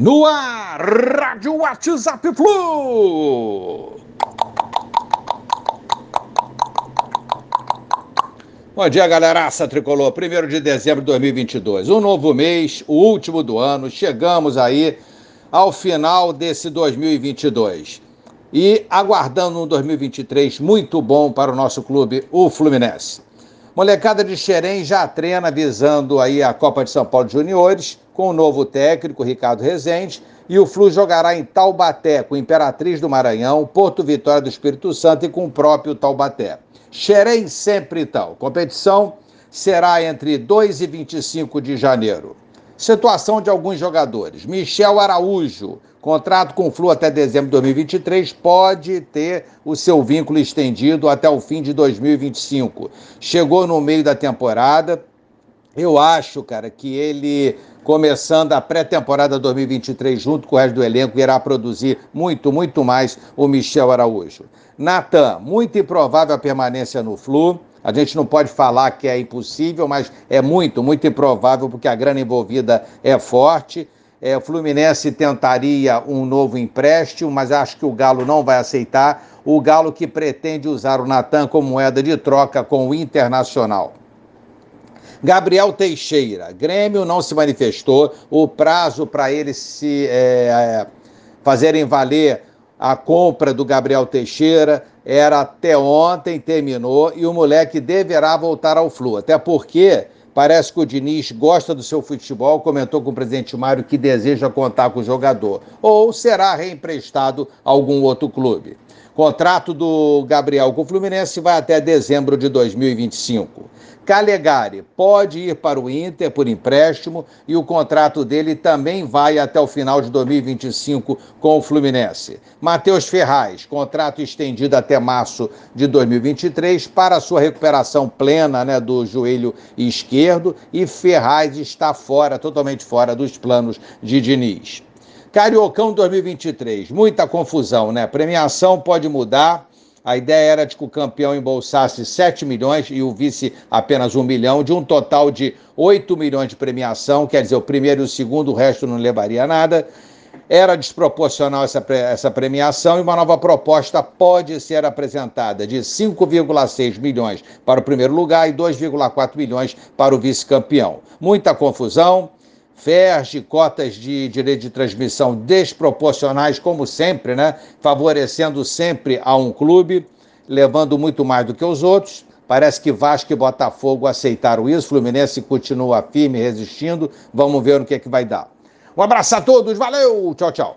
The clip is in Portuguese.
No ar, Rádio WhatsApp Flu. Bom dia, galeraça tricolor. 1 de dezembro de 2022. Um novo mês, o último do ano. Chegamos aí ao final desse 2022. E aguardando um 2023 muito bom para o nosso clube, o Fluminense. Molecada de Xerém já treina visando aí a Copa de São Paulo Juniores, com o novo técnico Ricardo Rezende, e o Flu jogará em Taubaté, com Imperatriz do Maranhão, Porto Vitória do Espírito Santo e com o próprio Taubaté. Xerém sempre tal. Competição será entre 2 e 25 de janeiro. Situação de alguns jogadores. Michel Araújo, contrato com o Flu até dezembro de 2023, pode ter o seu vínculo estendido até o fim de 2025. Chegou no meio da temporada. Eu acho, cara, que ele, começando a pré-temporada 2023, junto com o resto do elenco, irá produzir muito, muito mais o Michel Araújo. Natan, muito improvável a permanência no Flu. A gente não pode falar que é impossível, mas é muito, muito improvável, porque a grana envolvida é forte. É, o Fluminense tentaria um novo empréstimo, mas acho que o Galo não vai aceitar. O Galo que pretende usar o Natan como moeda de troca com o Internacional. Gabriel Teixeira, Grêmio não se manifestou. O prazo para eles se é, fazerem valer a compra do Gabriel Teixeira era até ontem, terminou, e o moleque deverá voltar ao Flu. Até porque parece que o Diniz gosta do seu futebol, comentou com o presidente Mário que deseja contar com o jogador. Ou será reemprestado a algum outro clube. Contrato do Gabriel com o Fluminense vai até dezembro de 2025. Calegari pode ir para o Inter por empréstimo e o contrato dele também vai até o final de 2025 com o Fluminense. Matheus Ferraz, contrato estendido até março de 2023 para sua recuperação plena né, do joelho esquerdo e Ferraz está fora, totalmente fora dos planos de Diniz. Cariocão 2023, muita confusão, né? Premiação pode mudar a ideia era de que o campeão embolsasse 7 milhões e o vice apenas 1 milhão, de um total de 8 milhões de premiação, quer dizer, o primeiro e o segundo, o resto não levaria nada. Era desproporcional essa, essa premiação e uma nova proposta pode ser apresentada de 5,6 milhões para o primeiro lugar e 2,4 milhões para o vice-campeão. Muita confusão FERJ, cotas de direito de transmissão desproporcionais, como sempre, né? Favorecendo sempre a um clube, levando muito mais do que os outros. Parece que Vasco e Botafogo aceitaram isso, Fluminense continua firme, resistindo. Vamos ver o que, é que vai dar. Um abraço a todos, valeu, tchau, tchau.